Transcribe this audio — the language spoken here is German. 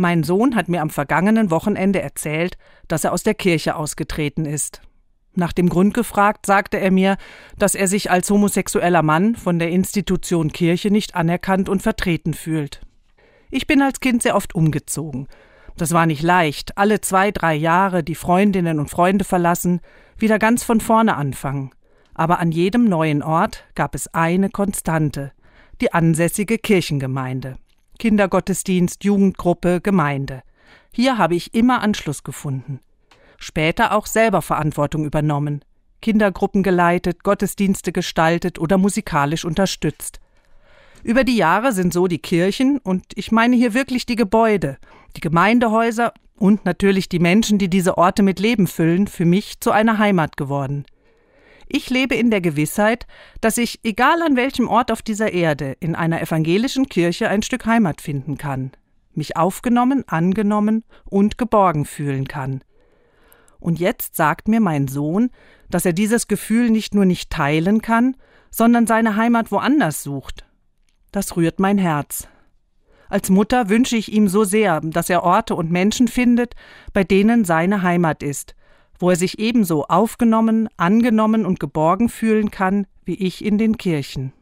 Mein Sohn hat mir am vergangenen Wochenende erzählt, dass er aus der Kirche ausgetreten ist. Nach dem Grund gefragt, sagte er mir, dass er sich als homosexueller Mann von der Institution Kirche nicht anerkannt und vertreten fühlt. Ich bin als Kind sehr oft umgezogen. Das war nicht leicht, alle zwei, drei Jahre die Freundinnen und Freunde verlassen, wieder ganz von vorne anfangen. Aber an jedem neuen Ort gab es eine Konstante, die ansässige Kirchengemeinde. Kindergottesdienst, Jugendgruppe, Gemeinde. Hier habe ich immer Anschluss gefunden. Später auch selber Verantwortung übernommen. Kindergruppen geleitet, Gottesdienste gestaltet oder musikalisch unterstützt. Über die Jahre sind so die Kirchen, und ich meine hier wirklich die Gebäude, die Gemeindehäuser und natürlich die Menschen, die diese Orte mit Leben füllen, für mich zu einer Heimat geworden. Ich lebe in der Gewissheit, dass ich, egal an welchem Ort auf dieser Erde, in einer evangelischen Kirche ein Stück Heimat finden kann, mich aufgenommen, angenommen und geborgen fühlen kann. Und jetzt sagt mir mein Sohn, dass er dieses Gefühl nicht nur nicht teilen kann, sondern seine Heimat woanders sucht. Das rührt mein Herz. Als Mutter wünsche ich ihm so sehr, dass er Orte und Menschen findet, bei denen seine Heimat ist, wo er sich ebenso aufgenommen, angenommen und geborgen fühlen kann wie ich in den Kirchen.